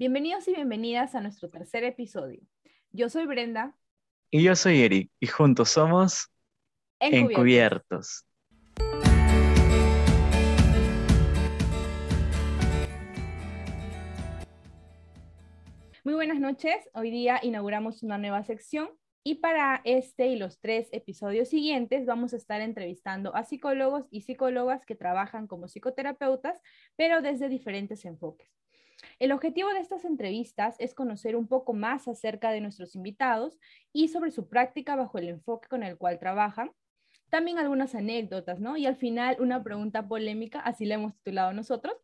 Bienvenidos y bienvenidas a nuestro tercer episodio. Yo soy Brenda. Y yo soy Eric, y juntos somos Encubiertos. Muy buenas noches. Hoy día inauguramos una nueva sección y para este y los tres episodios siguientes vamos a estar entrevistando a psicólogos y psicólogas que trabajan como psicoterapeutas, pero desde diferentes enfoques. El objetivo de estas entrevistas es conocer un poco más acerca de nuestros invitados y sobre su práctica bajo el enfoque con el cual trabajan. También algunas anécdotas, ¿no? Y al final una pregunta polémica, así la hemos titulado nosotros.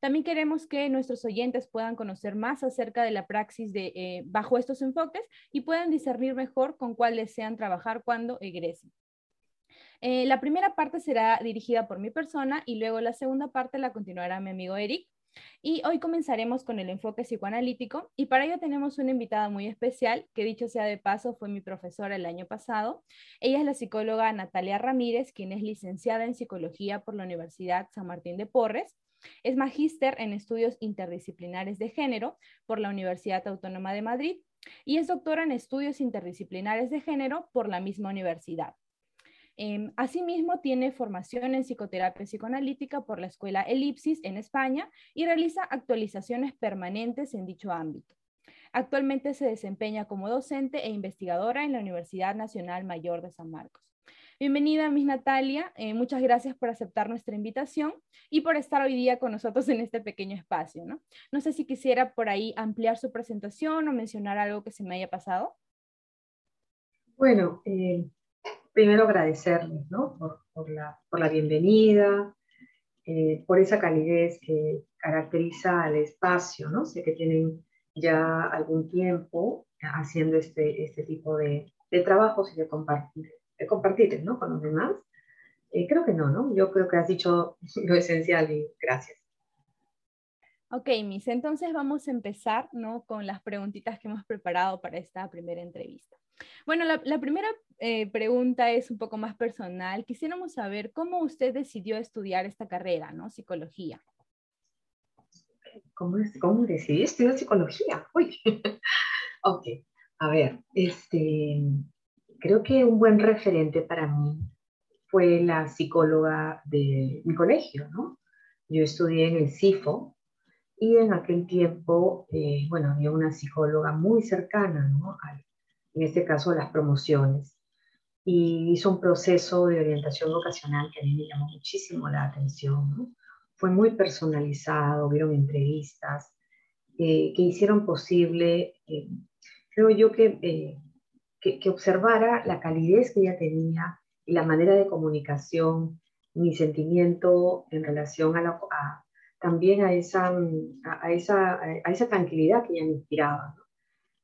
También queremos que nuestros oyentes puedan conocer más acerca de la praxis de, eh, bajo estos enfoques y puedan discernir mejor con cuál desean trabajar cuando egresen. Eh, la primera parte será dirigida por mi persona y luego la segunda parte la continuará mi amigo Eric. Y hoy comenzaremos con el enfoque psicoanalítico y para ello tenemos una invitada muy especial, que dicho sea de paso fue mi profesora el año pasado. Ella es la psicóloga Natalia Ramírez, quien es licenciada en psicología por la Universidad San Martín de Porres. Es magíster en estudios interdisciplinares de género por la Universidad Autónoma de Madrid y es doctora en estudios interdisciplinares de género por la misma universidad. Em, asimismo, tiene formación en psicoterapia psicoanalítica por la Escuela Elipsis en España y realiza actualizaciones permanentes en dicho ámbito. Actualmente se desempeña como docente e investigadora en la Universidad Nacional Mayor de San Marcos. Bienvenida, Miss Natalia. Eh, muchas gracias por aceptar nuestra invitación y por estar hoy día con nosotros en este pequeño espacio. No, sé si quisiera por ahí ampliar su presentación o mencionar algo que se me haya pasado. Bueno, eh, primero agradecerles ¿no? por, la, por, la, bienvenida, eh, por esa calidez que caracteriza al espacio. ¿no? Sé que tienen ya algún tiempo haciendo este, este tipo de, de trabajos y de compartir, de compartir ¿no? con los demás. Eh, creo que no, ¿no? Yo creo que has dicho lo esencial y gracias. Ok, Miss, entonces vamos a empezar ¿no? con las preguntitas que hemos preparado para esta primera entrevista. Bueno, la, primera eh, pregunta es un poco más personal. Quisiéramos saber cómo usted decidió estudiar esta carrera, ¿no? Psicología. ¿Cómo, cómo decidí estudiar psicología? Uy. ok, a ver, este, creo que un buen referente para mí fue la psicóloga de mi colegio, ¿no? Yo estudié en el CIFO, y en aquel tiempo, eh, bueno, había una psicóloga muy cercana, ¿no? en este caso, a las promociones. Y hizo un proceso de orientación vocacional que a mí me llamó muchísimo la atención. Fue muy personalizado, vieron entrevistas eh, que hicieron posible, eh, creo yo que, que, que observara la calidez que ella tenía y la manera de comunicación, mi sentimiento en relación a, la, a, también a esa, a, esa, a esa tranquilidad que ella me inspiraba.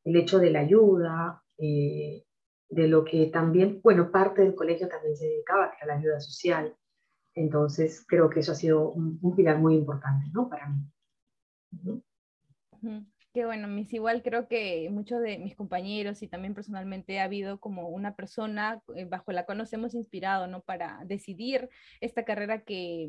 El hecho de la ayuda, eh, de lo que también, bueno, parte del colegio también se dedicaba a la ayuda social. Entonces, creo que eso ha sido un, pilar muy importante, ¿no? Para mí. Qué bueno, mis igual creo que muchos de mis compañeros y también personalmente ha habido como una persona eh, bajo la cual nos hemos inspirado, ¿no? Para decidir esta carrera que,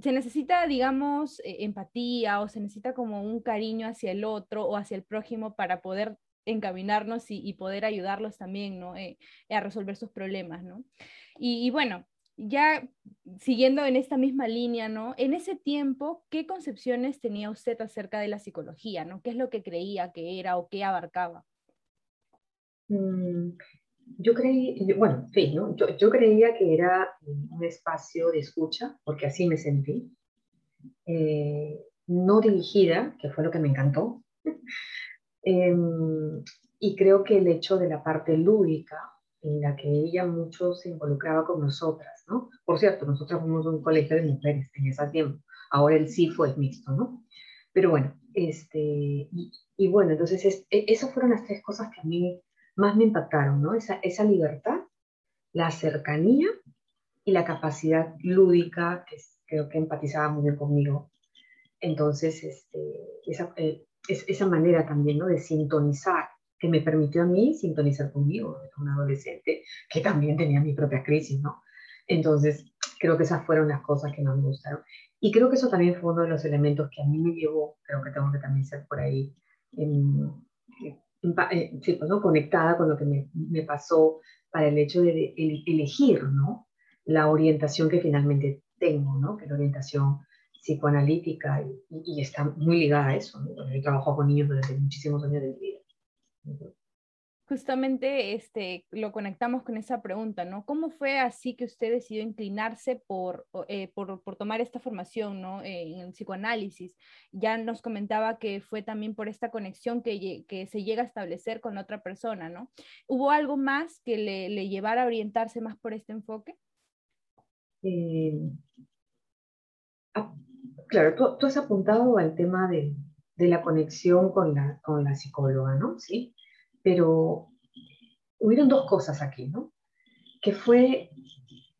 se necesita, digamos, eh, empatía o se necesita como un cariño hacia el otro o hacia el prójimo para poder encaminarnos y, poder ayudarlos también, ¿no? Eh, a resolver sus problemas, ¿no? Y, bueno, ya siguiendo en esta misma línea, ¿no? En ese tiempo, ¿qué concepciones tenía usted acerca de la psicología, ¿no? ¿Qué es lo que creía que era o qué abarcaba? Yo creí, bueno, sí, ¿no? yo, yo, creía que era un espacio de escucha, porque así me sentí, eh, no dirigida, que fue lo que me encantó, em, y creo que el hecho de la parte lúdica, en la que ella mucho se involucraba con nosotras, ¿no? Por cierto, nosotros fuimos un colegio de mujeres en ese tiempo, ahora el CIFO es mixto, ¿no? Pero bueno, este, y, y bueno, entonces es, e, esas fueron las tres cosas que a mí más me impactaron, ¿no? Esa, esa libertad, la cercanía y la capacidad lúdica, que creo que empatizaba muy bien conmigo. Entonces, este, esa, eh, esa manera también, ¿no? De sintonizar, que me permitió a mí sintonizar conmigo, un adolescente que también tenía mi propia crisis, ¿no? Entonces, creo que esas fueron las cosas que más me gustaron. Y creo que eso también fue uno de los elementos que a mí me llevó, creo que tengo que también ser por ahí, en, sí, pues, ¿no? conectada con lo que me, me, pasó para el hecho de elegir ¿no? la orientación que finalmente tengo, ¿no? que la orientación psicoanalítica y, y, está muy ligada a eso. ¿no? Yo trabajo con niños desde muchísimos años de mi vida justamente este, lo conectamos con esa pregunta, ¿no? ¿Cómo fue así que usted decidió inclinarse por, eh, por, por tomar esta formación, ¿no? Eh, en el psicoanálisis. Ya nos comentaba que fue también por esta conexión que, que se llega a establecer con otra persona, ¿no? ¿Hubo algo más que le, le llevara a orientarse más por este enfoque? Eh, ah, claro, tú, tú, has apuntado al tema de, de la conexión con la, con la psicóloga, ¿no? Sí pero hubieron dos cosas aquí, ¿no? Que fue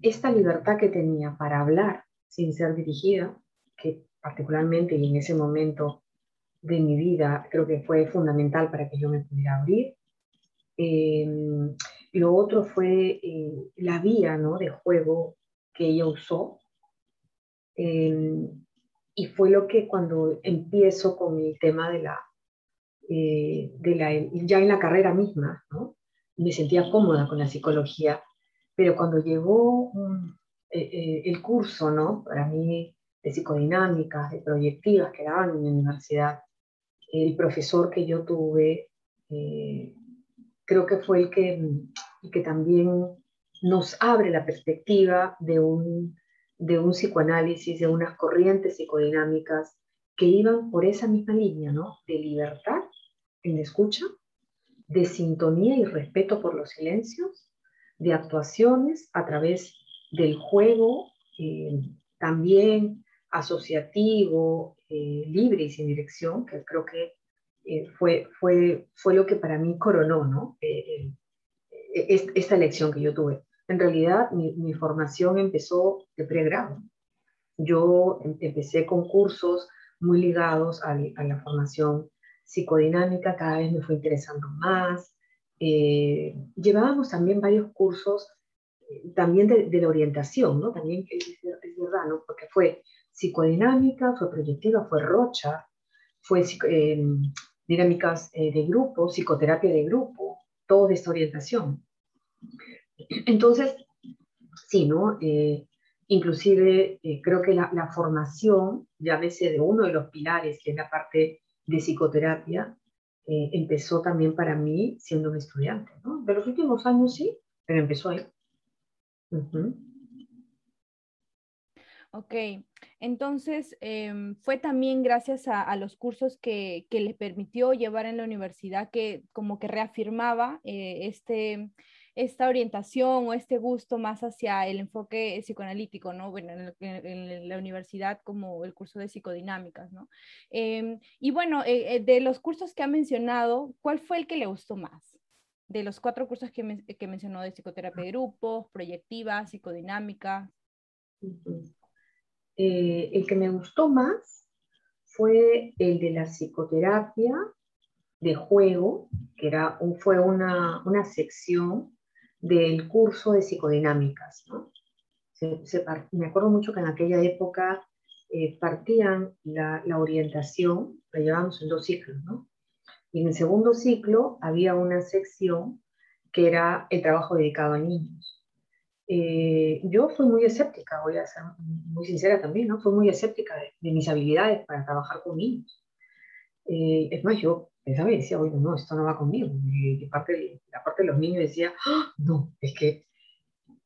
esta libertad que tenía para hablar sin ser dirigida, que particularmente y en ese momento de mi vida creo que fue fundamental para que yo me pudiera abrir. Eh, lo otro fue eh, la vía ¿no? de juego que ella usó. Eh, y fue lo que cuando empiezo con el tema de la eh, de la, ya en la carrera misma, ¿no? me sentía cómoda con la psicología, pero cuando llegó eh, eh, el curso, ¿no? para mí, de psicodinámicas, de proyectivas que daban en la universidad, el profesor que yo tuve, creo que fue el que, que también nos abre la perspectiva de un, de un psicoanálisis, de unas corrientes psicodinámicas que iban por esa misma línea, ¿no? De libertad en escucha, de sintonía y respeto por los silencios, de actuaciones a través del juego, eh, también asociativo, eh, libre y sin dirección, que creo que eh, fue, fue, fue lo que para mí coronó ¿no? esta elección que yo tuve. En realidad, mi, formación empezó de pregrado. Yo em, empecé con cursos muy ligados a, a la formación psicodinámica cada vez me fue interesando más. Eh, llevábamos también varios cursos eh, también de, la orientación, ¿no? También es, verdad, ¿no? Porque fue psicodinámica, fue proyectiva, fue rocha, fue eh, dinámicas de grupo, psicoterapia de grupo, todo de esta orientación. Entonces, sí, ¿no? inclusive creo que la, formación, llámese de uno de los pilares, que es la parte de psicoterapia eh, empezó también para mí siendo un estudiante. ¿no? De los últimos años sí, pero empezó ahí. Ok, entonces em, fue también gracias a, los cursos que, que, le permitió llevar en la universidad que como que reafirmaba eh, este, esta orientación o este gusto más hacia el enfoque psicoanalítico, ¿no? Bueno, en, la universidad como el curso de psicodinámicas, ¿no? Em, y bueno, eh, eh, de los cursos que ha mencionado, ¿cuál fue el que le gustó más? De los cuatro cursos que, que mencionó de psicoterapia de grupos, proyectiva, psicodinámica. Eh, el que me gustó más fue el de la psicoterapia de juego, que era fue una, una sección del curso de psicodinámicas. ¿no? me acuerdo mucho que en aquella época eh, partían la, orientación, la llevábamos en dos ciclos, ¿no? Y en el segundo ciclo había una sección que era el trabajo dedicado a niños. Eh, yo fui muy escéptica, voy a ser muy sincera también, ¿no? Fui muy escéptica de, mis habilidades para trabajar con niños. Eh, es más, yo pensaba y decía, bueno, no, esto no va conmigo. Y parte, la parte de los niños decía, ¡Ah! no, es que...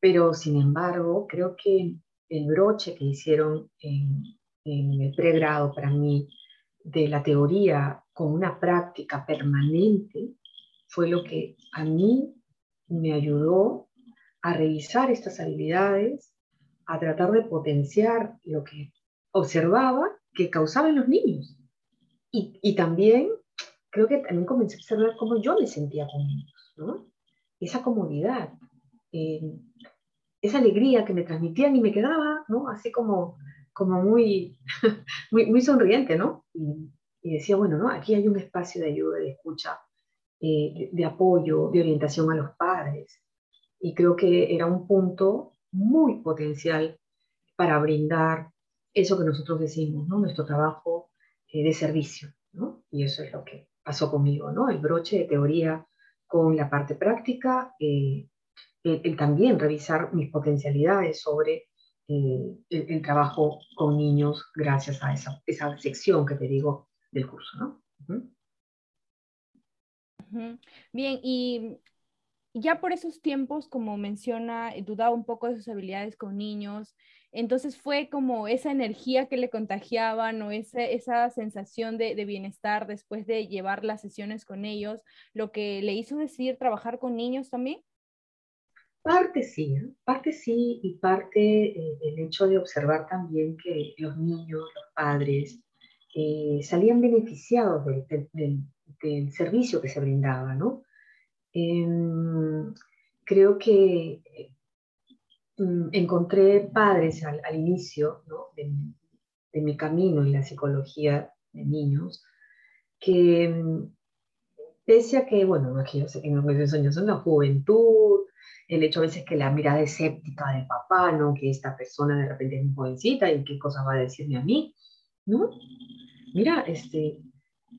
Pero sin embargo, creo que el broche que hicieron en, en el pregrado para mí de la teoría con una práctica permanente fue lo que a mí me ayudó a revisar estas habilidades, a tratar de potenciar lo que observaba que causaban los niños. Y, y también creo que también comencé a observar cómo yo me sentía con ellos, ¿no? Esa comodidad, eh, esa alegría que me transmitían y me quedaba, ¿no? Así como, como muy, muy, muy sonriente, ¿no? Y, decía, bueno, ¿no? Aquí hay un espacio de ayuda, de escucha, eh, de, apoyo, de orientación a los padres. Y creo que era un punto muy potencial para brindar eso que nosotros decimos, ¿no? Nuestro trabajo eh, de servicio, ¿no? Y eso es lo que pasó conmigo, ¿no? El broche de teoría con la parte práctica, eh, el, también revisar mis potencialidades sobre eh, el, trabajo con niños gracias a esa, esa sección que te digo del curso, ¿no? Bien, y ya por esos tiempos, como menciona, eh, dudaba un poco de sus habilidades con niños. Entonces fue como esa energía que le contagiaban o esa, esa sensación de, bienestar después de llevar las sesiones con ellos, lo que le hizo decidir trabajar con niños también. Parte sí, ¿eh? parte sí, y parte eh, el hecho de observar también que los niños, los padres, salían beneficiados del, del, servicio que se brindaba, ¿no? Em, creo que mm, encontré padres al, inicio de, mi camino en la psicología de niños que mm, pese a que, bueno, yo sé que no me sueños son la juventud, el hecho a veces que la mirada escéptica de papá, ¿no? Que esta persona de repente es muy jovencita y qué cosa va a decirme a mí, ¿no? Mira, este,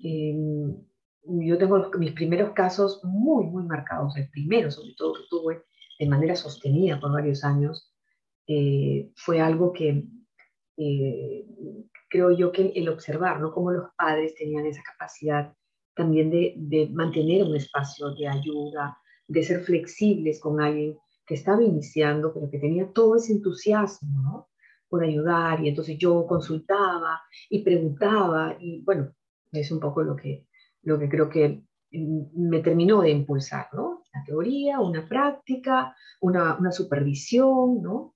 em, yo tengo mis primeros casos muy, muy marcados. El primero, sobre todo, que tuve de manera sostenida por varios años, eh, fue algo que eh, creo yo que el observar, ¿no? Cómo los padres tenían esa capacidad también de, de, mantener un espacio de ayuda, de ser flexibles con alguien que estaba iniciando, pero que tenía todo ese entusiasmo, ¿no? Por ayudar, y entonces yo consultaba y preguntaba, y bueno, es un poco lo que, lo que creo que me terminó de impulsar, ¿no? La teoría, una práctica, una, una supervisión, ¿no?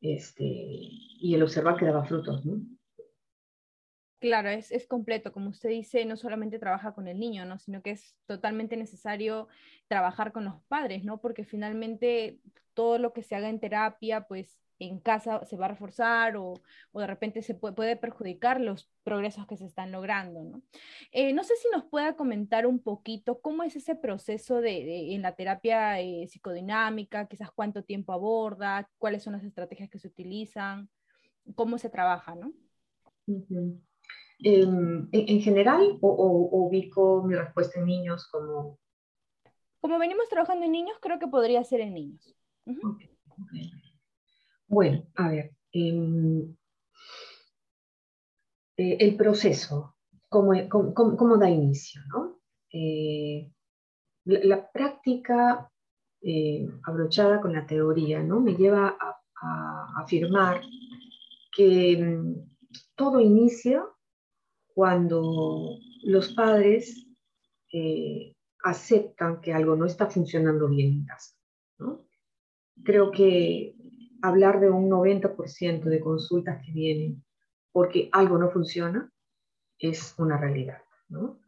Este, y el observar que daba frutos, ¿no? Claro, es, es, completo, como usted dice, no solamente trabaja con el niño, ¿no? sino que es totalmente necesario trabajar con los padres, ¿no? Porque finalmente todo lo que se haga en terapia, pues en casa se va a reforzar o, de repente se puede, perjudicar los progresos que se están logrando. ¿no? Eh, no sé si nos pueda comentar un poquito cómo es ese proceso de, en la terapia eh, psicodinámica, quizás cuánto tiempo aborda, cuáles son las estrategias que se utilizan, cómo se trabaja, ¿no? Em, en, general, o, ubico mi respuesta en niños como... Como venimos trabajando en niños, creo que podría ser en niños. Bueno, a ver, em, eh, el proceso, ¿cómo, cómo, da inicio? ¿no? Eh, la, práctica eh, abrochada con la teoría ¿no? me lleva a, afirmar que em, todo inicia cuando los padres aceptan que algo no está funcionando bien en casa. Creo que hablar de un 90% de consultas que vienen porque algo no funciona es una realidad, ¿no?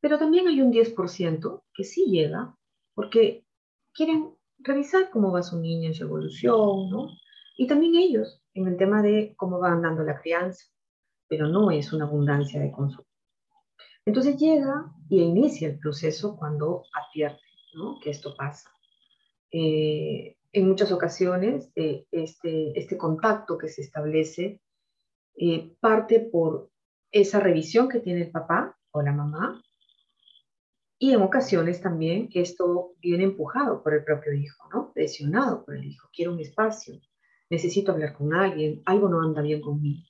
Pero también hay un 10% que sí llega porque quieren revisar cómo va su niña en su evolución, ¿no? Y también ellos en el tema de cómo van dando la crianza, pero no es una abundancia de consulta. Entonces llega y inicia el proceso cuando advierte ¿no? que esto pasa. Eh, en muchas ocasiones eh, este, este contacto que se establece eh, parte por esa revisión que tiene el papá o la mamá y en ocasiones también esto viene empujado por el propio hijo, ¿no? Presionado por el hijo. Quiero un espacio, necesito hablar con alguien, algo no anda bien conmigo.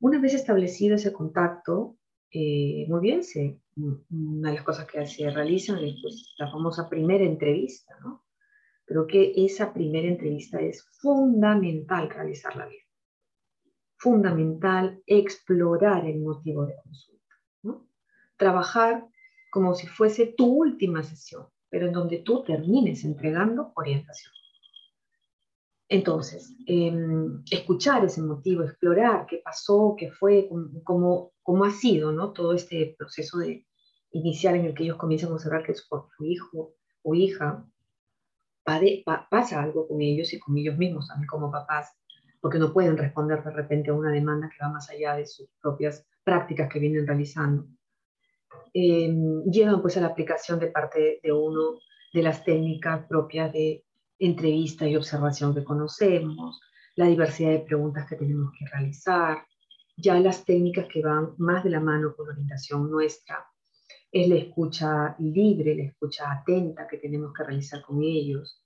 Una vez establecido ese contacto, eh, muy bien, se, una de las cosas que se realizan es pues, la famosa primera entrevista, ¿no? Creo que esa primera entrevista es fundamental realizarla bien. Fundamental explorar el motivo de consulta. Trabajar como si fuese tu última sesión, pero en donde tú termines entregando orientación. Entonces, em, escuchar ese motivo, explorar qué pasó, qué fue, cómo, cómo ha sido ¿no? todo este proceso de inicial en el que ellos comienzan a observar que es por su hijo o hija pasa algo con ellos y con ellos mismos también como papás, porque no pueden responder de repente a una demanda que va más allá de sus propias prácticas que vienen realizando. Em, llegan pues a la aplicación de parte de uno de las técnicas propias de entrevista y observación que conocemos, la diversidad de preguntas que tenemos que realizar, ya las técnicas que van más de la mano con la orientación nuestra, es la escucha libre, la escucha atenta que tenemos que realizar con ellos.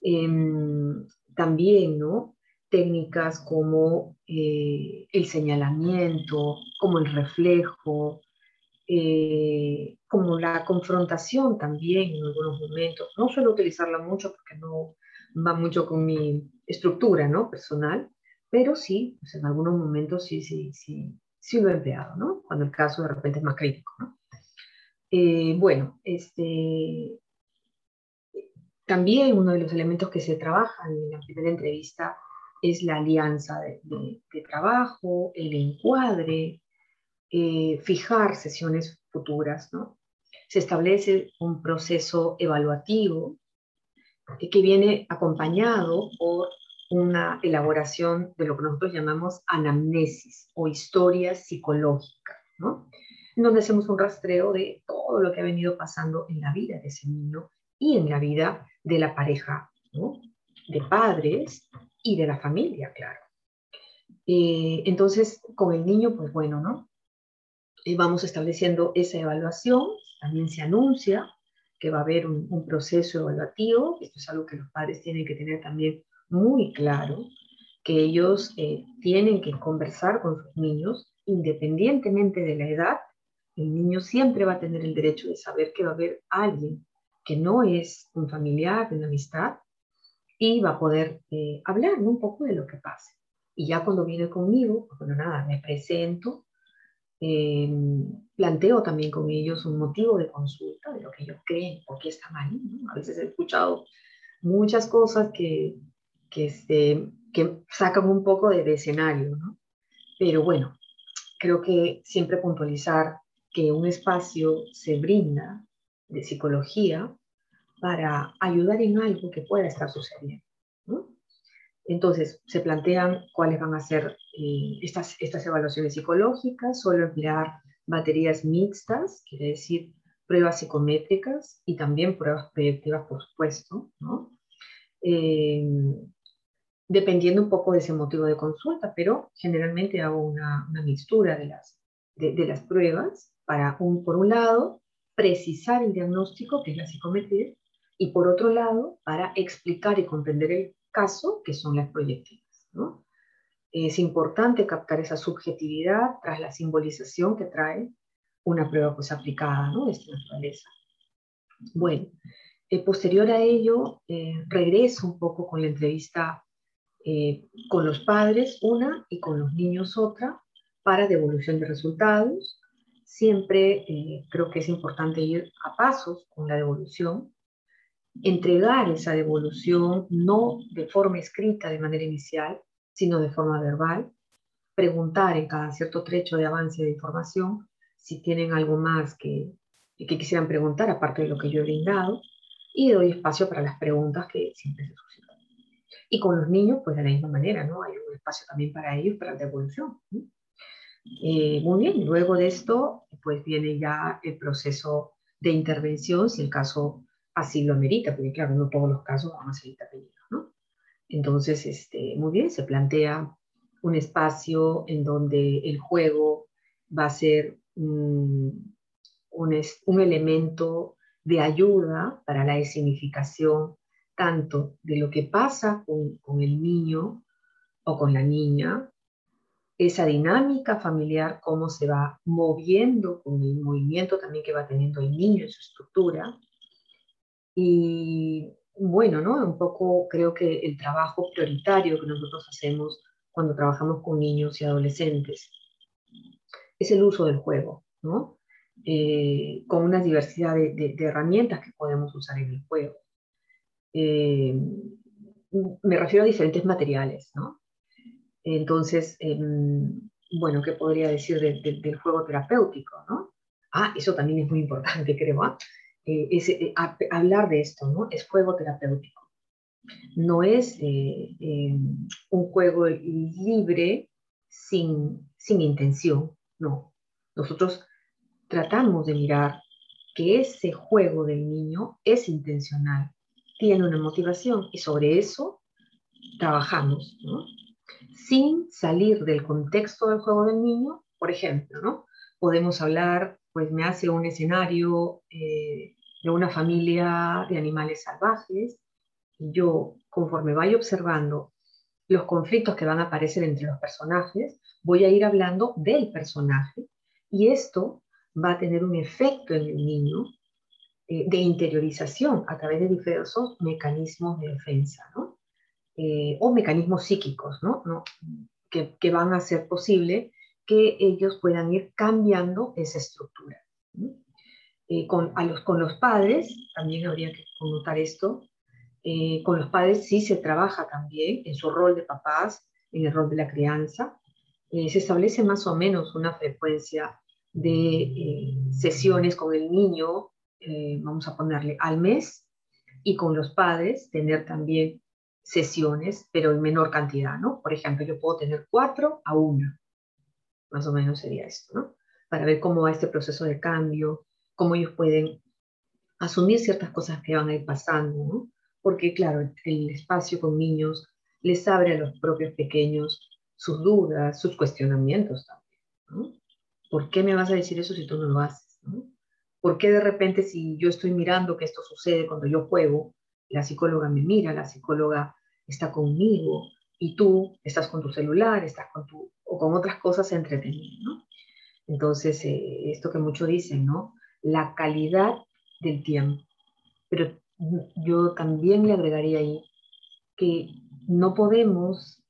Em, también, ¿no? Técnicas como eh, el señalamiento, como el reflejo, eh, como la confrontación también en algunos momentos. No suelo utilizarla mucho porque no va mucho con mi estructura ¿no? personal, pero sí, pues en algunos momentos sí, sí, sí, sí lo he empleado, ¿no? cuando el caso de repente es más crítico. ¿no? Eh, bueno, este, también uno de los elementos que se trabaja en la primera entrevista es la alianza de, trabajo, el encuadre, eh, fijar sesiones futuras, ¿no? Se establece un proceso evaluativo que viene acompañado por una elaboración de lo que nosotros llamamos anamnesis o historia psicológica, ¿no? En donde hacemos un rastreo de todo lo que ha venido pasando en la vida de ese niño y en la vida de la pareja, ¿no? De padres y de la familia, claro. Eh, entonces, con el niño, pues bueno, ¿no? vamos estableciendo esa evaluación, también se anuncia que va a haber un, proceso evaluativo, esto es algo que los padres tienen que tener también muy claro, que ellos eh, tienen que conversar con sus niños independientemente de la edad, el niño siempre va a tener el derecho de saber que va a haber alguien que no es un familiar, de una amistad, y va a poder eh, hablar un poco de lo que pase. Y ya cuando viene conmigo, bueno, nada, me presento, eh, planteo también con ellos un motivo de consulta de lo que ellos creen, por qué está mal. A veces he escuchado muchas cosas que, que, este, que sacan un poco de, escenario, ¿no? pero bueno, creo que siempre puntualizar que un espacio se brinda de psicología para ayudar en algo que pueda estar sucediendo. Entonces, se plantean cuáles van a ser eh, estas, estas evaluaciones psicológicas, solo emplear baterías mixtas, quiere decir pruebas psicométricas y también pruebas proyectivas, por supuesto. Eh, dependiendo un poco de ese motivo de consulta, pero generalmente hago una, una mixtura de las, de, las pruebas para, un, por un lado, precisar el diagnóstico, que es la psicometría, y por otro lado, para explicar y comprender el caso, que son las proyectivas. Es importante captar esa subjetividad tras la simbolización que trae una prueba pues aplicada de esta naturaleza. Bueno, eh, posterior a ello, eh, regreso un poco con la entrevista eh, con los padres, una, y con los niños, otra, para devolución de resultados. Siempre creo que es importante ir a pasos con la devolución, entregar esa devolución no de forma escrita de manera inicial, sino de forma verbal, preguntar en cada cierto trecho de avance de información si tienen algo más que, que quisieran preguntar, aparte de lo que yo he brindado, y doy espacio para las preguntas que siempre se suscitan. Y con los niños, pues de la misma manera, ¿no? Hay un espacio también para ellos, para la devolución. Eh, muy bien, luego de esto, pues viene ya el proceso de intervención, si el caso así lo amerita, porque claro, no todos los casos van a ser intervenidos, ¿no? Entonces, este, muy bien, se plantea un espacio en donde el juego va a ser un, un, elemento de ayuda para la significación tanto de lo que pasa con, con el niño o con la niña, esa dinámica familiar, cómo se va moviendo con el movimiento también que va teniendo el niño en su estructura, y bueno, ¿no? Un poco creo que el trabajo prioritario que nosotros hacemos cuando trabajamos con niños y adolescentes es el uso del juego, ¿no? Eh, con una diversidad de, herramientas que podemos usar en el juego. Eh, me refiero a diferentes materiales, ¿no? Entonces, em, bueno, ¿qué podría decir del juego terapéutico, ¿no? Ah, eso también es muy importante, creo. ¿ah? Eh, es, eh, hablar de esto, ¿no? Es juego terapéutico. No es eh, un juego libre sin, sin intención, no. Nosotros tratamos de mirar que ese juego del niño es intencional, tiene una motivación y sobre eso trabajamos, ¿no? Sin salir del contexto del juego del niño, por ejemplo, ¿no? Podemos hablar, pues me hace un escenario eh, de una familia de animales salvajes, y yo, conforme vaya observando los conflictos que van a aparecer entre los personajes, voy a ir hablando del personaje, y esto va a tener un efecto en el niño eh, de interiorización a través de diversos mecanismos de defensa, ¿no? Eh, o mecanismos psíquicos, ¿no? Que, que, van a hacer posible que ellos puedan ir cambiando esa estructura. Eh, con, los, padres, también habría que connotar esto, con los padres sí se trabaja también en su rol de papás, en el rol de la crianza, se establece más o menos una frecuencia de eh, sesiones con el niño, eh, vamos a ponerle al mes, y con los padres tener también sesiones, pero en menor cantidad, ¿no? Por ejemplo, yo puedo tener cuatro a una, más o menos sería esto, ¿no? Para ver cómo va este proceso de cambio, cómo ellos pueden asumir ciertas cosas que van a ir pasando, ¿no? Porque, claro, el espacio con niños les abre a los propios pequeños sus dudas, sus cuestionamientos también, ¿no? ¿por qué me vas a decir eso si tú no lo haces? ¿Por qué de repente si yo estoy mirando que esto sucede cuando yo juego, la psicóloga me mira, la psicóloga está conmigo y tú estás con tu celular, estás con tu, o con otras cosas entretenidas, ¿no? Entonces, eh, esto que muchos dicen, ¿no? La calidad del tiempo. Pero yo también le agregaría ahí que no podemos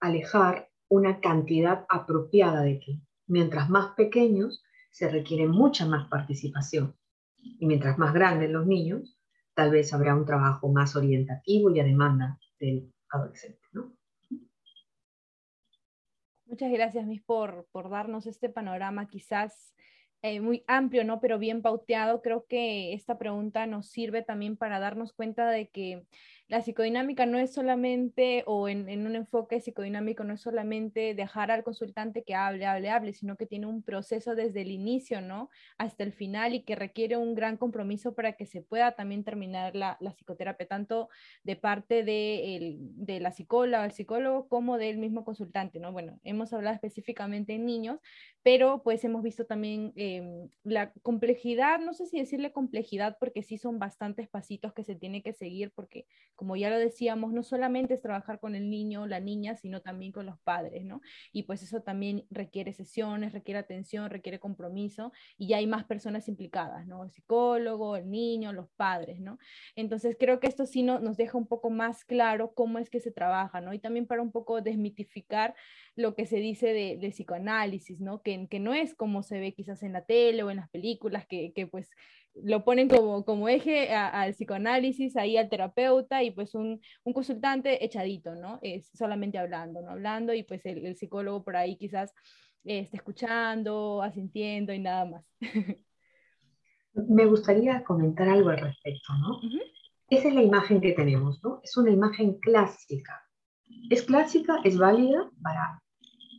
alejar una cantidad apropiada de ti mientras más pequeños, se requiere mucha más participación. Y mientras más grandes los niños, tal vez habrá un trabajo más orientativo y a demanda adolescente. Muchas gracias, Miss, por, por darnos este panorama quizás eh, muy amplio, ¿no? Pero bien pauteado. Creo que esta pregunta nos sirve también para darnos cuenta de que la psicodinámica no es solamente, o en, un enfoque psicodinámico, no es solamente dejar al consultante que hable, hable, hable, sino que tiene un proceso desde el inicio, ¿no? Hasta el final y que requiere un gran compromiso para que se pueda también terminar la, psicoterapia, tanto de parte de, de la psicóloga, el psicólogo, como del mismo consultante, ¿no? Bueno, hemos hablado específicamente en niños, pero pues hemos visto también em, la complejidad, no sé si decirle complejidad, porque sí son bastantes pasitos que se tiene que seguir, porque como ya lo decíamos, no solamente es trabajar con el niño o la niña, sino también con los padres, ¿no? Y pues eso también requiere sesiones, requiere atención, requiere compromiso y ya hay más personas implicadas, ¿no? El psicólogo, el niño, los padres, ¿no? Entonces creo que esto sí nos deja un poco más claro cómo es que se trabaja, ¿no? Y también para un poco desmitificar lo que se dice de, psicoanálisis, ¿no? Que, que, no es como se ve quizás en la tele o en las películas, que, que pues lo ponen como, como eje al psicoanálisis, ahí al terapeuta y pues un, un, consultante echadito, ¿no? Es solamente hablando, ¿no? Hablando y pues el, psicólogo por ahí quizás eh, está escuchando, asintiendo y nada más. Me gustaría comentar algo al respecto, ¿no? Esa es la imagen que tenemos, ¿no? Es una imagen clásica. Es clásica, es válida para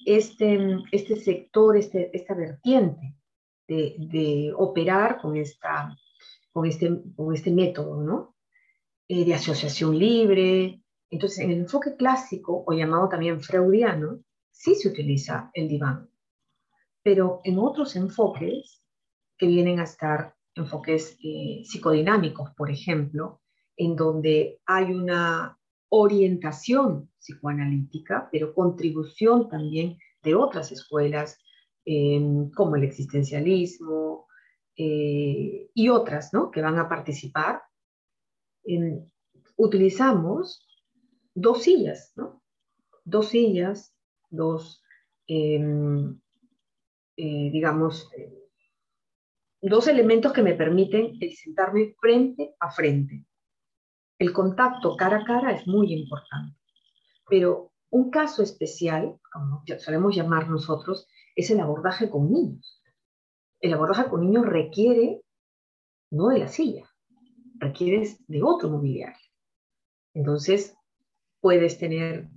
este, este sector, este, esta vertiente de, operar con, esta, con, este, con este método, ¿no? Eh, de asociación libre. Entonces, en el enfoque clásico, o llamado también freudiano, sí se utiliza el diván. Pero en otros enfoques, que vienen a estar enfoques eh, psicodinámicos, por ejemplo, en donde hay una orientación psicoanalítica, pero contribución también de otras escuelas como el existencialismo eh, y otras ¿no? que van a participar, utilizamos dos sillas, ¿no? dos sillas, dos, em, eh, digamos, dos elementos que me permiten sentarme frente a frente. El contacto cara a cara es muy importante, pero un caso especial, como solemos llamar nosotros, es el abordaje con niños. El abordaje con niños requiere no de la silla, requiere de otro mobiliario. Entonces, puedes tener,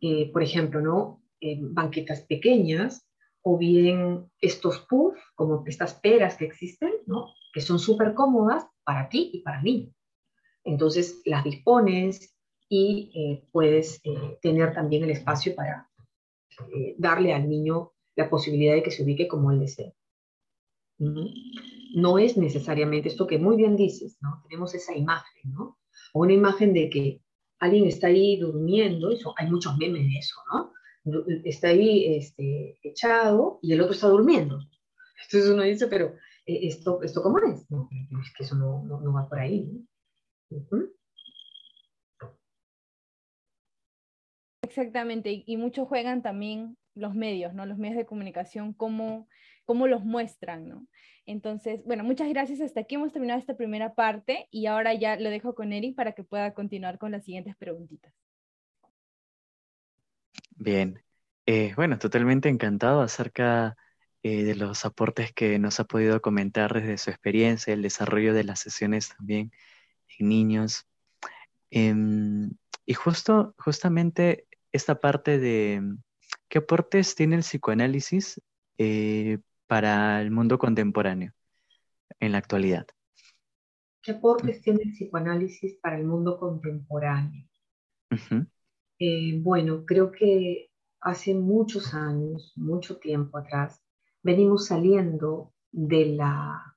eh, por ejemplo, ¿no? Eh, banquetas pequeñas o bien estos puffs, como estas peras que existen, ¿no? que son súper cómodas para ti y para mí. Entonces, las dispones, y eh, puedes tener también el espacio para darle al niño la posibilidad de que se ubique como él desea. No es necesariamente esto que muy bien dices, ¿no? Tenemos esa imagen, ¿no? O una imagen de que alguien está ahí durmiendo, eso, hay muchos memes de eso, ¿no? Está ahí este, echado y el otro está durmiendo. Entonces uno dice, pero eh, ¿esto, esto cómo es? es que eso no, no, va por ahí. Exactamente, y, muchos juegan también los medios, ¿no? Los medios de comunicación, cómo, cómo los muestran, ¿no? Entonces, bueno, muchas gracias. Hasta aquí hemos terminado esta primera parte y ahora ya lo dejo con Eric para que pueda continuar con las siguientes preguntitas. Bien, eh, bueno, totalmente encantado acerca eh, de los aportes que nos ha podido comentar desde su experiencia, el desarrollo de las sesiones también en niños. Em, y justo, justamente esta parte de qué aportes tiene el psicoanálisis eh, para el mundo contemporáneo en la actualidad. ¿Qué aportes tiene el psicoanálisis para el mundo contemporáneo? Eh, bueno, creo que hace muchos años, mucho tiempo atrás, venimos saliendo de, la,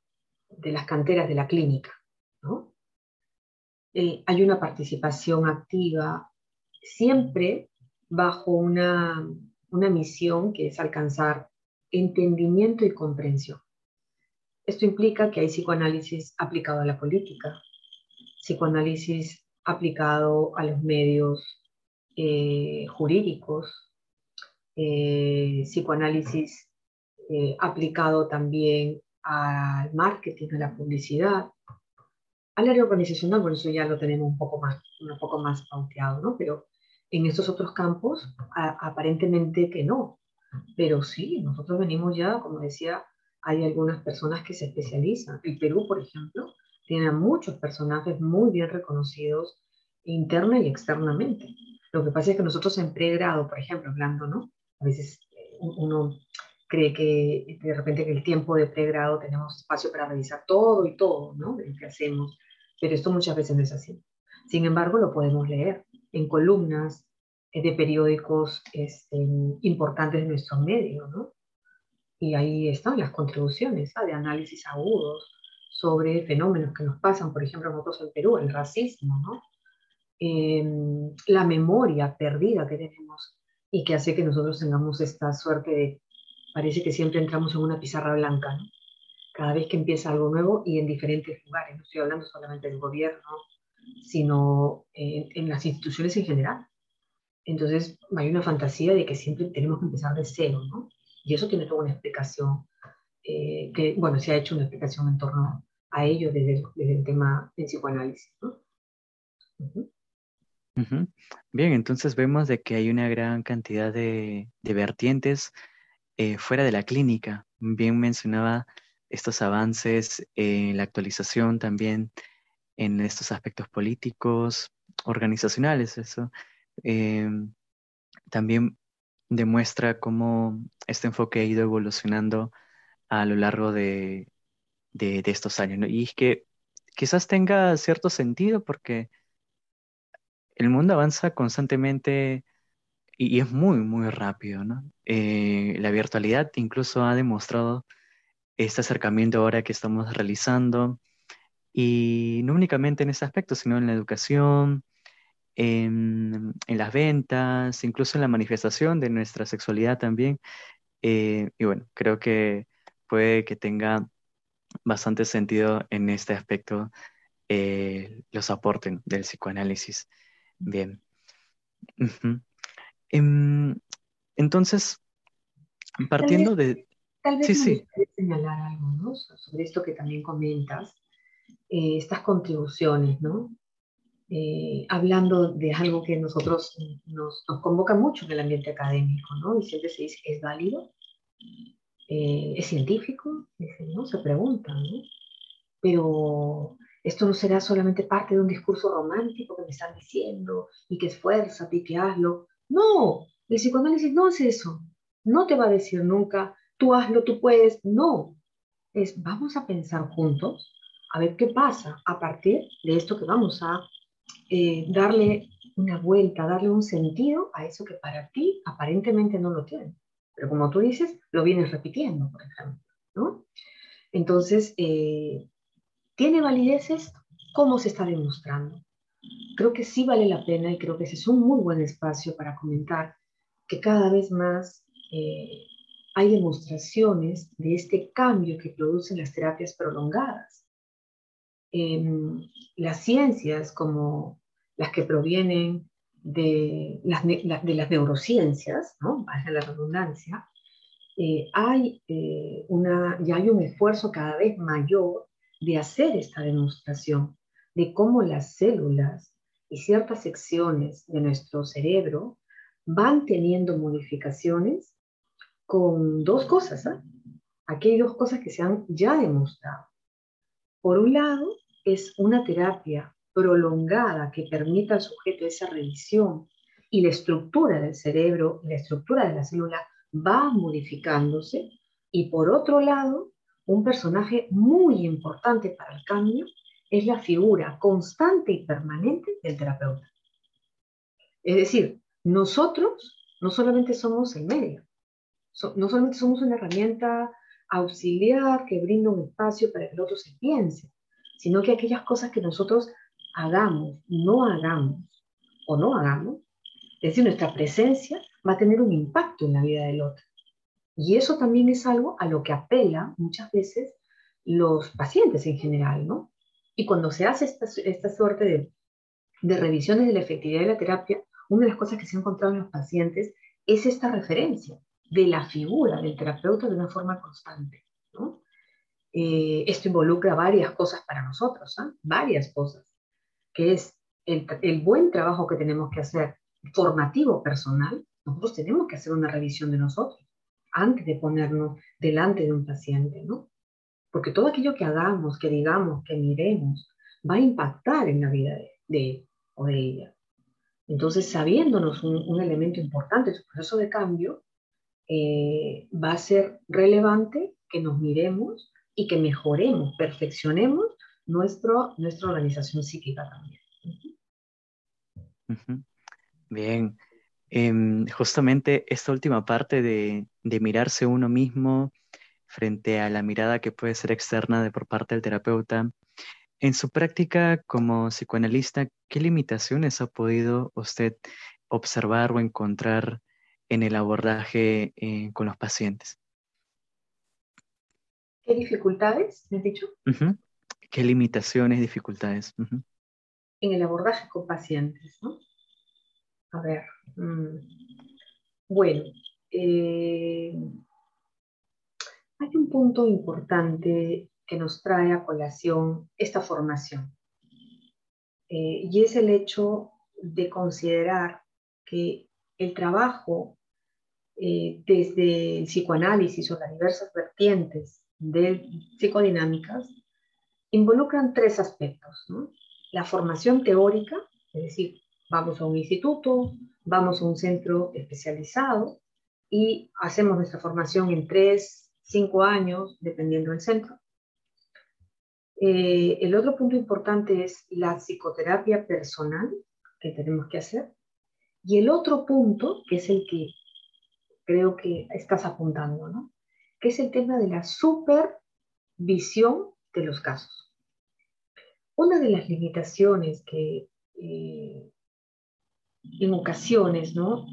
de las canteras de la clínica. ¿no? Eh, hay una participación activa siempre bajo una, una misión que es alcanzar entendimiento y comprensión. Esto implica que hay psicoanálisis aplicado a la política, psicoanálisis aplicado a los medios eh, jurídicos, eh, psicoanálisis eh, aplicado también al marketing, a la publicidad, al área organizacional, por eso ya lo tenemos un poco más, un poco más pauteado, ¿no? Pero en estos otros campos, aparentemente que no. Pero sí, nosotros venimos ya, como decía, hay algunas personas que se especializan. El Perú, por ejemplo, tiene muchos personajes muy bien reconocidos interna y externamente. Lo que pasa es que nosotros en pregrado, por ejemplo, hablando, ¿no? A veces eh, uno cree que de repente en el tiempo de pregrado tenemos espacio para revisar todo y todo, ¿no? De lo que hacemos, pero esto muchas veces no es así. Sin embargo, lo podemos leer en columnas, eh, de periódicos este, importantes de nuestro medio, ¿no? Y ahí están las contribuciones ¿ah? de análisis agudos sobre fenómenos que nos pasan, por ejemplo, nosotros en Perú, el racismo, ¿no? Em, la memoria perdida que tenemos y que hace que nosotros tengamos esta suerte de, parece que siempre entramos en una pizarra blanca, ¿no? Cada vez que empieza algo nuevo y en diferentes lugares, no estoy hablando solamente del gobierno, sino en, en las instituciones en general. Entonces hay una fantasía de que siempre tenemos que empezar de cero, ¿no? Y eso tiene toda una explicación, eh, que, bueno, se ha hecho una explicación en torno a ello desde, el tema del psicoanálisis, ¿no? Bien, entonces vemos de que hay una gran cantidad de, vertientes eh, fuera de la clínica. Bien mencionaba estos avances en la actualización también en estos aspectos políticos, organizacionales, eso Em, también demuestra cómo este enfoque ha ido evolucionando a lo largo de, estos años. Y es que quizás tenga cierto sentido porque el mundo avanza constantemente y, es muy, muy rápido. Eh, la virtualidad incluso ha demostrado este acercamiento ahora que estamos realizando y no únicamente en ese aspecto, sino en la educación, en, las ventas, incluso en la manifestación de nuestra sexualidad también. Eh, y bueno, creo que puede que tenga bastante sentido en este aspecto eh, los aportes del psicoanálisis. Bien. Em, entonces, partiendo de... Tal vez sí, sí. señalar algo sobre esto que también comentas, eh, estas contribuciones, ¿no? Eh, hablando de algo que nosotros nos, nos, convoca mucho en el ambiente académico, ¿no? Y siempre se dice, ¿es válido? Eh, ¿Es científico? ¿no? Se pregunta, ¿no? Pero esto no será solamente parte de un discurso romántico que me están diciendo y que esfuérzate y que hazlo. No, el psicoanálisis no es eso. No te va a decir nunca, tú hazlo, tú puedes. No, es vamos a pensar juntos a ver qué pasa a partir de esto que vamos a eh, darle una vuelta, darle un sentido a eso que para ti aparentemente no lo tiene. Pero como tú dices, lo vienes repitiendo, por ejemplo, ¿no? Entonces, eh, ¿tiene validez esto? ¿Cómo se está demostrando? Creo que sí vale la pena y creo que ese es un muy buen espacio para comentar que cada vez más eh, hay demostraciones de este cambio que producen las terapias prolongadas. Las ciencias como las que provienen de las, de las neurociencias, ¿no? Vaya la redundancia, eh, hay, eh, una, ya hay un esfuerzo cada vez mayor de hacer esta demostración de cómo las células y ciertas secciones de nuestro cerebro van teniendo modificaciones con dos cosas. ¿eh? Aquí hay dos cosas que se han ya demostrado. Por un lado, es una terapia prolongada que permita al sujeto esa revisión y la estructura del cerebro, la estructura de la célula va modificándose. Y por otro lado, un personaje muy importante para el cambio es la figura constante y permanente del terapeuta. Es decir, nosotros no solamente somos el medio, no solamente somos una herramienta auxiliar que brinda un espacio para que el otro se piense, sino que aquellas cosas que nosotros hagamos, no hagamos o no hagamos, es decir, nuestra presencia va a tener un impacto en la vida del otro. Y eso también es algo a lo que apela muchas veces los pacientes en general, ¿no? Y cuando se hace esta, esta suerte de, de revisiones de la efectividad de la terapia, una de las cosas que se ha encontrado en los pacientes es esta referencia de la figura del terapeuta de una forma constante. ¿no? Eh, esto involucra varias cosas para nosotros, ¿ah? varias cosas, que es el, buen trabajo que tenemos que hacer formativo personal, nosotros tenemos que hacer una revisión de nosotros antes de ponernos delante de un paciente, ¿no? Porque todo aquello que hagamos, que digamos, que miremos, va a impactar en la vida de, de él o de ella. Entonces, sabiéndonos un, elemento importante en su proceso de cambio, eh, va a ser relevante que nos miremos y que mejoremos, perfeccionemos nuestro, nuestra organización psíquica también. Bien, em, justamente esta última parte de, de, mirarse uno mismo frente a la mirada que puede ser externa de por parte del terapeuta, en su práctica como psicoanalista, ¿qué limitaciones ha podido usted observar o encontrar en el abordaje eh, con los pacientes? ¿Qué dificultades, me has dicho? ¿Qué limitaciones, dificultades? En el abordaje con pacientes, ¿no? A ver, mm, bueno, eh, hay un punto importante que nos trae a colación esta formación. Eh, y es el hecho de considerar que el trabajo eh, desde el psicoanálisis o las diversas vertientes de psicodinámicas involucran tres aspectos. La formación teórica, es decir, vamos a un instituto, vamos a un centro especializado y hacemos nuestra formación en tres, cinco años, dependiendo del centro. Eh, el otro punto importante es la psicoterapia personal que tenemos que hacer. Y el otro punto, que es el que creo que estás apuntando, ¿no? que es el tema de la supervisión de los casos. Una de las limitaciones que eh, en ocasiones, ¿no?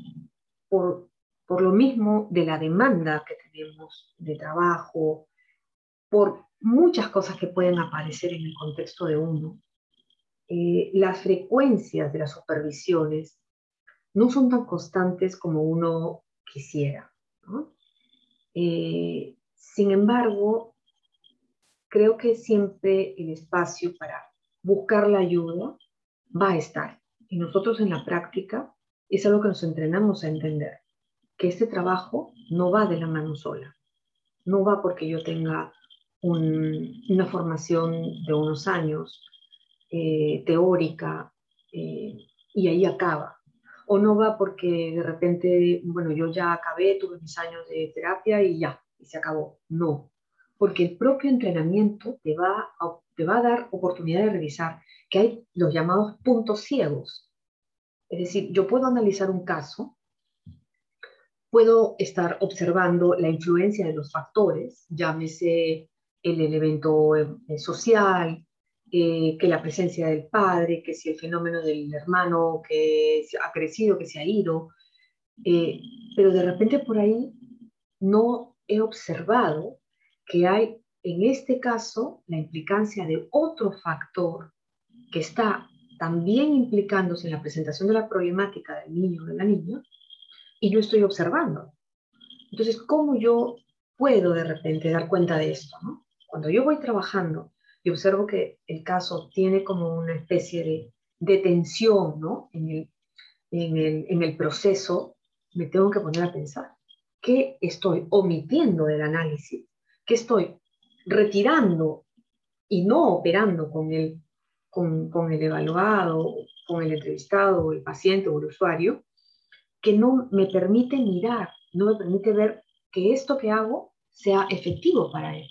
Por, por lo mismo de la demanda que tenemos de trabajo, por muchas cosas que pueden aparecer en el contexto de uno. Eh, las frecuencias de las supervisiones no son tan constantes como uno quisiera. Eh, sin embargo, creo que siempre el espacio para buscar la ayuda va a estar. Y nosotros en la práctica es algo que nos entrenamos a entender, que este trabajo no va de la mano sola. No va porque yo tenga una formación de unos años eh, teórica eh, y ahí acaba. O no va porque de repente, bueno, yo ya acabé, tuve mis años de terapia y ya, y se acabó. No, porque el propio entrenamiento te va a, te va a dar oportunidad de revisar que hay los llamados puntos ciegos Es decir, yo puedo analizar un caso, puedo estar observando la influencia de los factores, llámese el elemento eh, social, eh, que la presencia del padre, que si el fenómeno del hermano que ha crecido, que se ha ido, eh, pero de repente por ahí no he observado que hay en este caso la implicancia de otro factor que está también implicándose en la presentación de la problemática del niño o de la niña y yo estoy observando. Entonces, ¿cómo yo puedo de repente dar cuenta de esto? Cuando yo voy trabajando y observo que el caso tiene como una especie de, de tensión ¿no? en, el, en, el, en el proceso, me tengo que poner a pensar qué estoy omitiendo del análisis, qué estoy retirando y no operando con el, con, con el evaluado, con el entrevistado, el paciente o el usuario, que no me permite mirar, no me permite ver que esto que hago sea efectivo para él.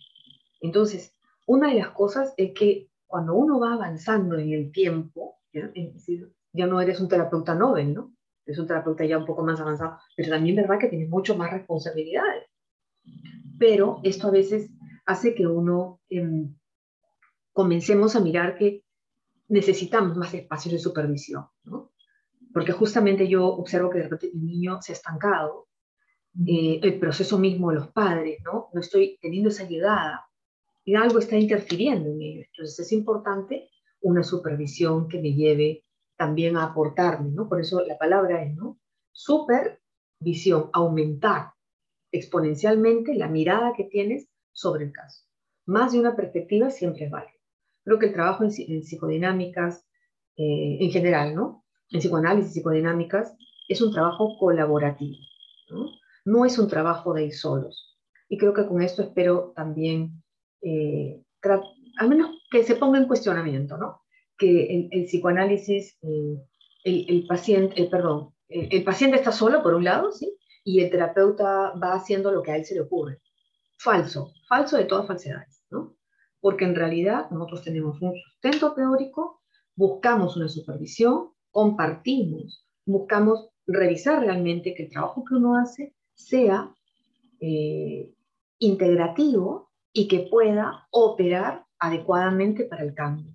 Entonces, una de las cosas es que cuando uno va avanzando en el tiempo, ya, ya no eres un terapeuta Nobel, ¿no? Es un terapeuta ya un poco más avanzado, pero también es verdad que tiene mucho más responsabilidades. Pero esto a veces hace que uno em, comencemos a mirar que necesitamos más espacios de supervisión, ¿no? Porque justamente yo observo que de repente el niño se ha estancado, eh, el proceso mismo de los padres, ¿no? No estoy teniendo esa llegada algo está interfiriendo en ello. Entonces es importante una supervisión que me lleve también a aportarme, ¿no? Por eso la palabra es, ¿no? Supervisión, aumentar exponencialmente la mirada que tienes sobre el caso. Más de una perspectiva siempre vale. Creo que el trabajo en, psicodinámicas, eh, en general, ¿no? En psicoanálisis, psicodinámicas, es un trabajo colaborativo, ¿no? No es un trabajo de ir solos. Y creo que con esto espero también eh, al menos que se ponga en cuestionamiento, ¿no? Que el, psicoanálisis, eh, el, paciente, eh, perdón, el, paciente está solo por un lado, ¿sí? Y el terapeuta va haciendo lo que a él se le ocurre. Falso, falso de todas falsedades, ¿no? Porque en realidad nosotros tenemos un sustento teórico, buscamos una supervisión, compartimos, buscamos revisar realmente que el trabajo que uno hace sea integrativo y que pueda operar adecuadamente para el cambio,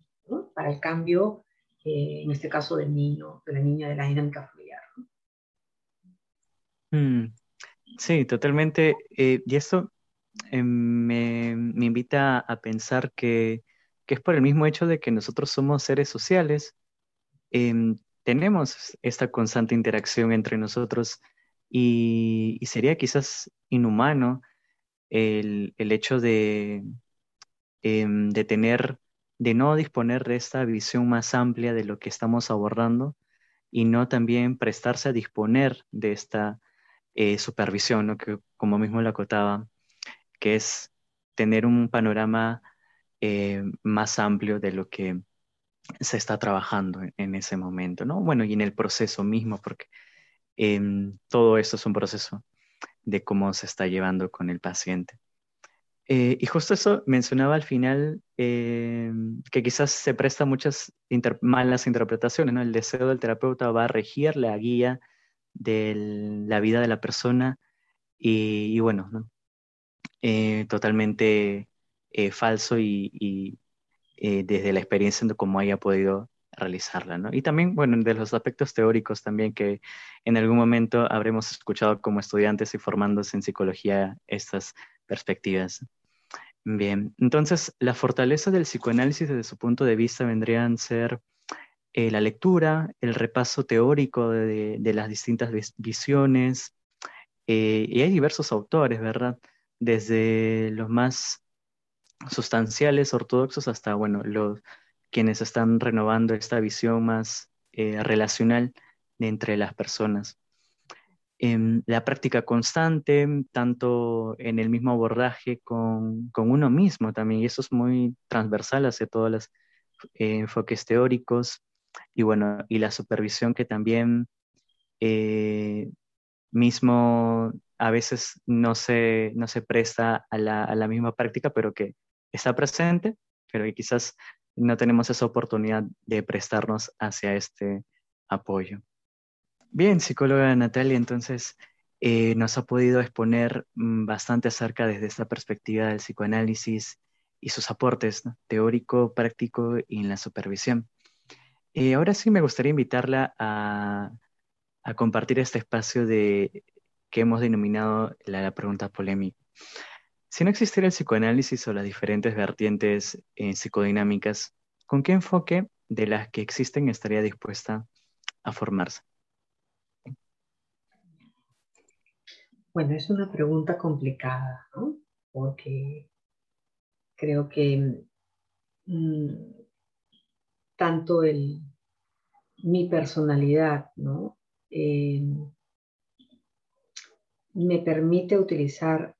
para el cambio, eh, en este caso del niño, de la niña, de la dinámica familiar. Mm, sí, totalmente. Eh, y eso eh, me, me, invita a pensar que, que, es por el mismo hecho de que nosotros somos seres sociales, em, tenemos esta constante interacción entre nosotros y, y sería quizás inhumano el, hecho de, em, de tener, de no disponer de esta visión más amplia de lo que estamos abordando y no también prestarse a disponer de esta eh, supervisión, que como mismo lo acotaba, que es tener un panorama eh, más amplio de lo que se está trabajando en, ese momento, ¿no? Bueno, y en el proceso mismo, porque em, todo esto es un proceso de cómo se está llevando con el paciente. Eh, y justo eso mencionaba al final eh, que quizás se presta muchas malas interpretaciones, ¿no? El deseo del terapeuta va a regir la guía de la vida de la persona y, bueno, ¿no? Eh, totalmente falso y, desde la experiencia de cómo haya podido realizarla, ¿no? Y también, bueno, de los aspectos teóricos también que en algún momento habremos escuchado como estudiantes y formándose en psicología estas perspectivas. Bien, entonces la fortaleza del psicoanálisis desde su punto de vista vendrían a ser eh, la lectura, el repaso teórico de, las distintas visiones, eh, y hay diversos autores, ¿verdad? Desde los más sustanciales, ortodoxos, hasta, bueno, los, quienes están renovando esta visión más eh, relacional entre las personas. En la práctica constante, tanto en el mismo abordaje con, uno mismo también, y eso es muy transversal hacia todos los eh, enfoques teóricos, y bueno, y la supervisión que también eh, mismo a veces no se, no se presta a la, a la misma práctica, pero que está presente, pero que quizás no tenemos esa oportunidad de prestarnos hacia este apoyo. Bien, psicóloga Natalia, entonces eh, nos ha podido exponer mm, bastante acerca desde esta perspectiva del psicoanálisis y sus aportes teórico, práctico y en la supervisión. Eh, ahora sí me gustaría invitarla a, compartir este espacio de, que hemos denominado la, pregunta polémica. Si no existiera el psicoanálisis o las diferentes vertientes eh, psicodinámicas, ¿con qué enfoque de las que existen estaría dispuesta a formarse? Bueno, es una pregunta complicada, ¿no? Porque creo que mm, tanto el, mi personalidad, ¿no? Eh, me permite utilizar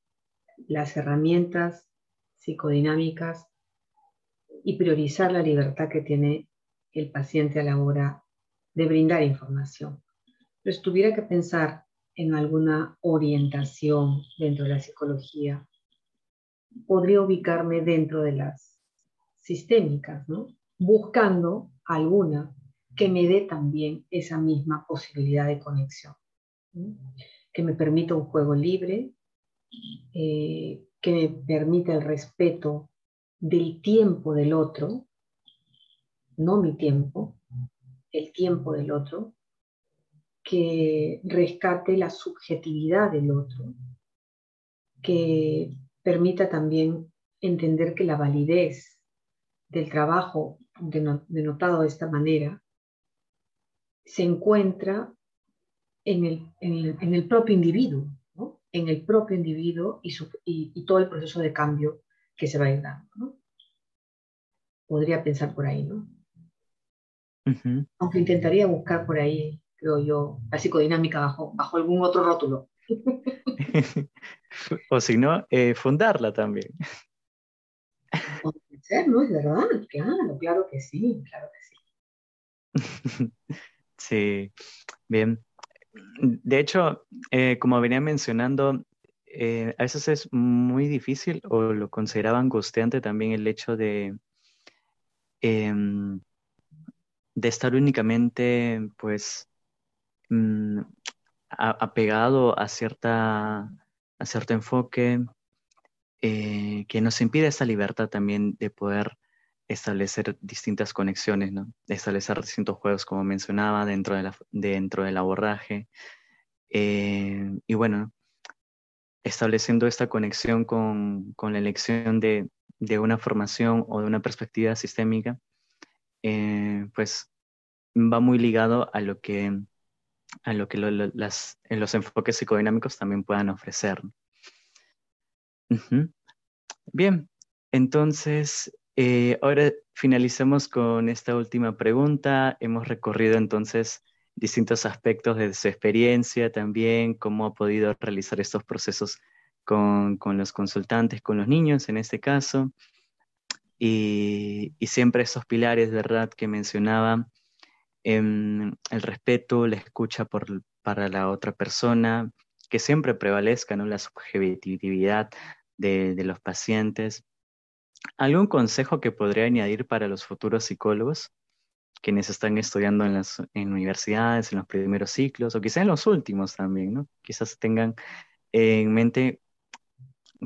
las herramientas psicodinámicas y priorizar la libertad que tiene el paciente a la hora de brindar información. Pero si tuviera que pensar en alguna orientación dentro de la psicología, podría ubicarme dentro de las sistémicas, ¿no? buscando alguna que me dé también esa misma posibilidad de conexión, que me permita un juego libre, eh, que me permita el respeto del tiempo del otro, no mi tiempo, el tiempo del otro, que rescate la subjetividad del otro, que permita también entender que la validez del trabajo denotado de esta manera se encuentra en el, propio individuo, en el propio individuo y, todo el proceso de cambio que se va a ir dando. Podría pensar por ahí, ¿no? Aunque intentaría buscar por ahí creo yo, la psicodinámica bajo, bajo algún otro rótulo. o si no, eh, fundarla también. Puede ser, ¿no? Es verdad, claro, claro que sí, claro que sí. sí, bien. De hecho, eh, como venía mencionando, eh, a veces es muy difícil o lo consideraba angustiante también el hecho de, em, estar únicamente, pues, Mm, apegado a, cierta, a cierto enfoque eh, que nos impide esa libertad también de poder establecer distintas conexiones, establecer distintos juegos, como mencionaba, dentro, de dentro del abordaje. Eh, y bueno, estableciendo esta conexión con, con la elección de, de, una formación o de una perspectiva sistémica, eh, pues va muy ligado a lo que a lo que las, en los enfoques psicodinámicos también puedan ofrecer. Bien, entonces, eh, ahora finalicemos con esta última pregunta. Hemos recorrido entonces distintos aspectos de su experiencia también, cómo ha podido realizar estos procesos con, los consultantes, con los niños en este caso. Y, siempre esos pilares, ¿verdad?, que mencionaba, el respeto, la escucha para la otra persona, que siempre prevalezca ¿no? la subjetividad de, de, los pacientes. ¿Algún consejo que podría añadir para los futuros psicólogos, quienes están estudiando en las universidades, en los primeros ciclos, o quizá en los últimos también, ¿no? Quizás tengan en mente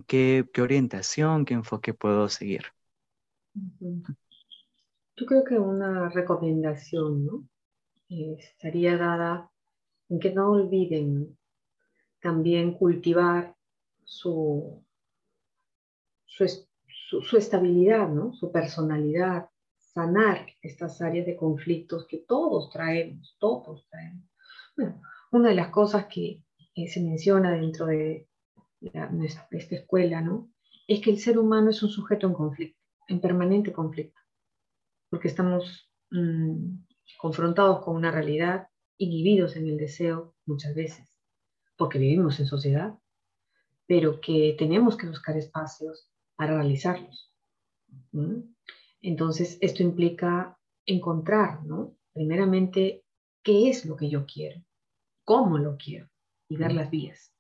qué, orientación, qué enfoque puedo seguir. Yo creo que una recomendación ¿no? Estaría dada en que no olviden también cultivar su, su, estabilidad, ¿no? su personalidad, sanar estas áreas de conflictos que todos traemos, todos traemos. una de las cosas que se menciona dentro de esta escuela, ¿no? Es que el ser humano es un sujeto en conflicto, en permanente conflicto porque estamos mm, confrontados con una realidad, inhibidos en el deseo muchas veces, porque vivimos en sociedad, pero que tenemos que buscar espacios para realizarlos. Entonces, esto implica encontrar, ¿no? Primeramente, qué es lo que yo quiero, cómo lo quiero y dar las vías,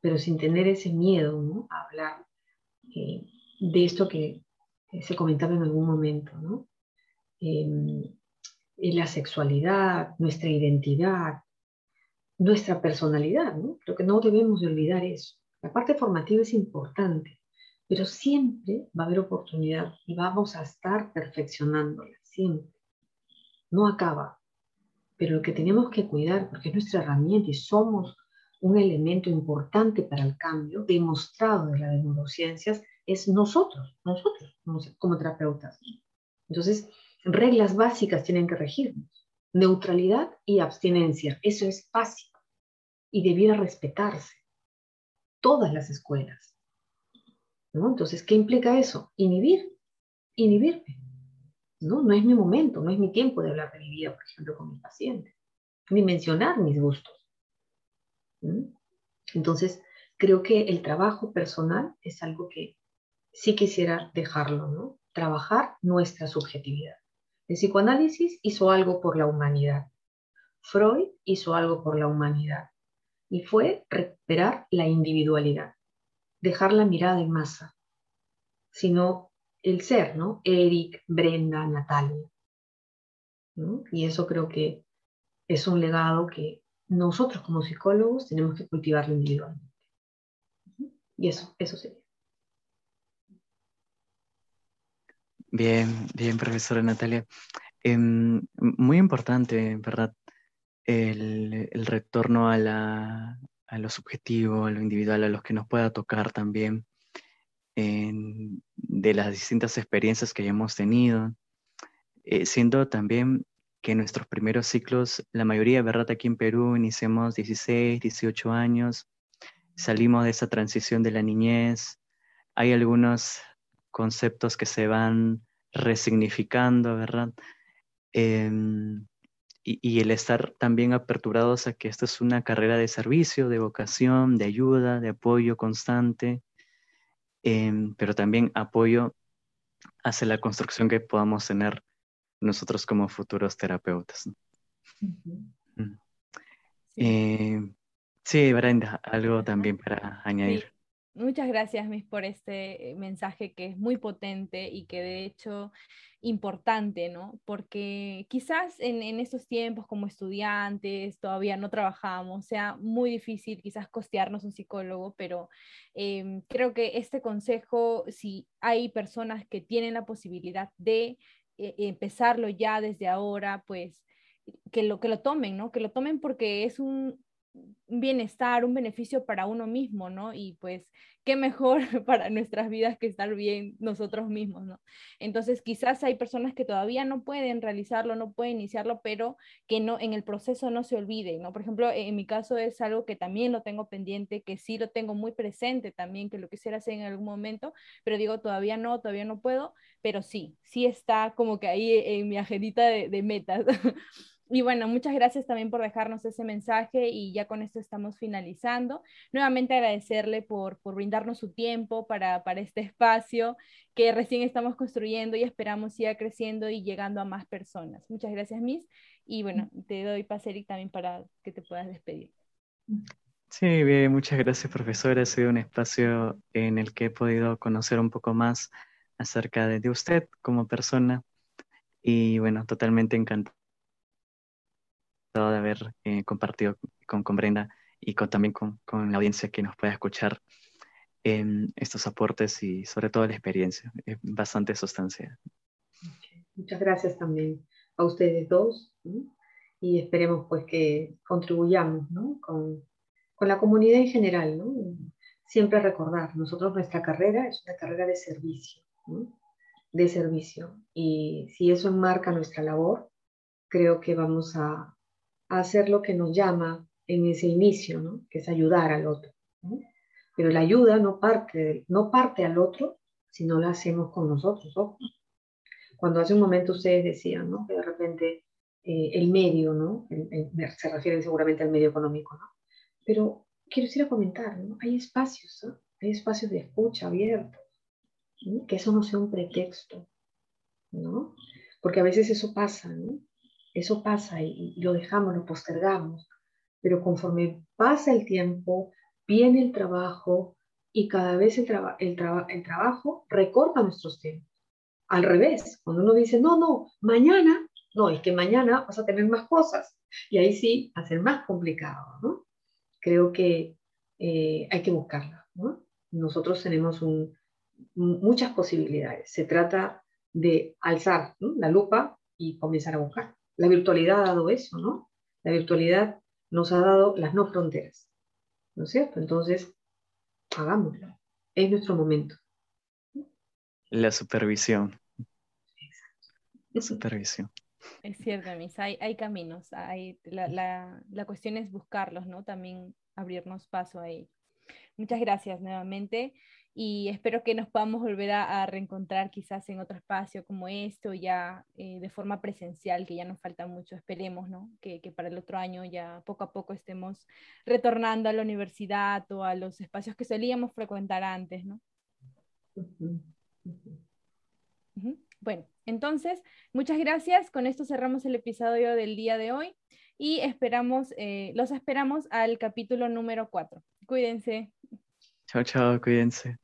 pero sin tener ese miedo, ¿no? A hablar eh, de esto que se comentaba en algún momento, ¿no? la sexualidad, nuestra identidad, nuestra personalidad, ¿no? Creo que no debemos de olvidar eso. La parte formativa es importante, pero siempre va a haber oportunidad y vamos a estar perfeccionándola, siempre. No acaba. Pero lo que tenemos que cuidar, porque es nuestra herramienta y somos un elemento importante para el cambio demostrado de las neurociencias, es nosotros, nosotros como terapeutas. Entonces, reglas básicas tienen que regirnos. Neutralidad y abstinencia, eso es básico y debiera respetarse. Todas las escuelas. ¿No? Entonces, ¿qué implica eso? Inhibir, inhibirme. ¿no? no es mi momento, no es mi tiempo de hablar de mi vida, por ejemplo, con mis pacientes, ni mencionar mis gustos. Entonces, creo que el trabajo personal es algo que sí quisiera dejarlo, ¿no? Trabajar nuestra subjetividad. El psicoanálisis hizo algo por la humanidad. Freud hizo algo por la humanidad. Y fue recuperar la individualidad, dejar la mirada en masa, sino el ser, ¿no? Eric, Brenda, Natalia. Y eso creo que es un legado que nosotros como psicólogos tenemos que cultivarlo individualmente. Y eso, eso sería. Bien, bien, profesora Natalia. Em, muy importante, ¿verdad? El, retorno a, la, a, lo subjetivo, a lo individual, a los que nos pueda tocar también, de las distintas experiencias que hayamos tenido, eh, siendo también que nuestros primeros ciclos, la mayoría, ¿verdad? Aquí en Perú iniciamos 16, 18 años, salimos de esa transición de la niñez, hay algunos conceptos que se van resignificando, ¿verdad? Em, y, el estar también aperturados a que esto es una carrera de servicio, de vocación, de ayuda, de apoyo constante, em, pero también apoyo hacia la construcción que podamos tener nosotros como futuros terapeutas. Mm. Eh, sí. Brenda, algo también para añadir. Muchas gracias, Miss, por este eh, mensaje que es muy potente y que de hecho importante, ¿no? Porque quizás en, estos tiempos como estudiantes todavía no trabajamos, sea muy difícil quizás costearnos un psicólogo, pero em, creo que este consejo, si hay personas que tienen la posibilidad de eh, empezarlo ya desde ahora, pues que lo, que lo tomen, ¿no? Que lo tomen porque es un, bienestar, un beneficio para uno mismo, ¿no? Y pues, qué mejor para nuestras vidas que estar bien nosotros mismos, ¿no? Entonces, quizás hay personas que todavía no pueden realizarlo, no pueden iniciarlo, pero que no en el proceso no se olviden, ¿no? Por ejemplo, en mi caso es algo que también lo tengo pendiente, que sí lo tengo muy presente también, que lo quisiera hacer en algún momento, pero digo, todavía no, todavía no puedo, pero sí, sí está como que ahí en mi agendita de, de metas. Y bueno, muchas gracias también por dejarnos ese mensaje y ya con esto estamos finalizando. Nuevamente agradecerle por, por brindarnos su tiempo para, para este espacio que recién estamos construyendo y esperamos siga creciendo y llegando a más personas. Muchas gracias, Miss. Y bueno, te doy pase, Eric, también para que te puedas despedir. Sí, bien, muchas gracias, profesora. Ha sido un espacio en el que he podido conocer un poco más acerca de, de usted como persona. Y bueno, totalmente encantado de haber eh, compartido con, con, Brenda y con, también con, con, la audiencia que nos pueda escuchar en estos aportes y sobre todo la experiencia. Es bastante sustancia. Muchas gracias también a ustedes dos y esperemos pues que contribuyamos ¿no? con, con, la comunidad en general. ¿no? Siempre recordar, nosotros nuestra carrera es una carrera de servicio, de servicio y si eso enmarca nuestra labor, creo que vamos a, hacer lo que nos llama en ese inicio, ¿no? que es ayudar al otro. Pero la ayuda no parte, no parte al otro si no la hacemos con nosotros. Cuando hace un momento ustedes decían ¿no? que de repente eh, el medio, ¿no? se refieren seguramente al medio económico, ¿no? pero quiero decir a comentar, ¿no? hay espacios, hay espacios de escucha abiertos, que eso no sea un pretexto, ¿no? porque a veces eso pasa, ¿no? Eso pasa y, lo dejamos, lo postergamos, pero conforme pasa el tiempo, viene el trabajo y cada vez el, trabajo recorta nuestros tiempos. Al revés, cuando uno dice, no, no, mañana, No, es que mañana vas a tener más cosas y ahí sí va a ser más complicado, ¿no? Creo que eh, hay que buscarla, ¿no? Nosotros tenemos muchas posibilidades. Se trata de alzar la lupa y comenzar a buscar. La virtualidad ha dado eso, ¿no? La virtualidad nos ha dado las no fronteras, ¿no es cierto? Entonces, hagámoslo. Es nuestro momento. La supervisión. Exacto. Supervisión. Es cierto, Miss, hay, hay caminos, hay, la, la, la, cuestión es buscarlos, ¿no? También abrirnos paso ahí. Muchas gracias nuevamente y espero que nos podamos volver a, reencontrar quizás en otro espacio como esto, ya eh, de forma presencial, que ya nos falta mucho, esperemos, ¿no? Que, que, para el otro año ya poco a poco estemos retornando a la universidad o a los espacios que solíamos frecuentar antes, ¿no? Bueno, entonces, muchas gracias. Con esto cerramos el episodio del día de hoy y esperamos, eh, los esperamos al capítulo número 4. Cuídense. 悄悄鬼眼子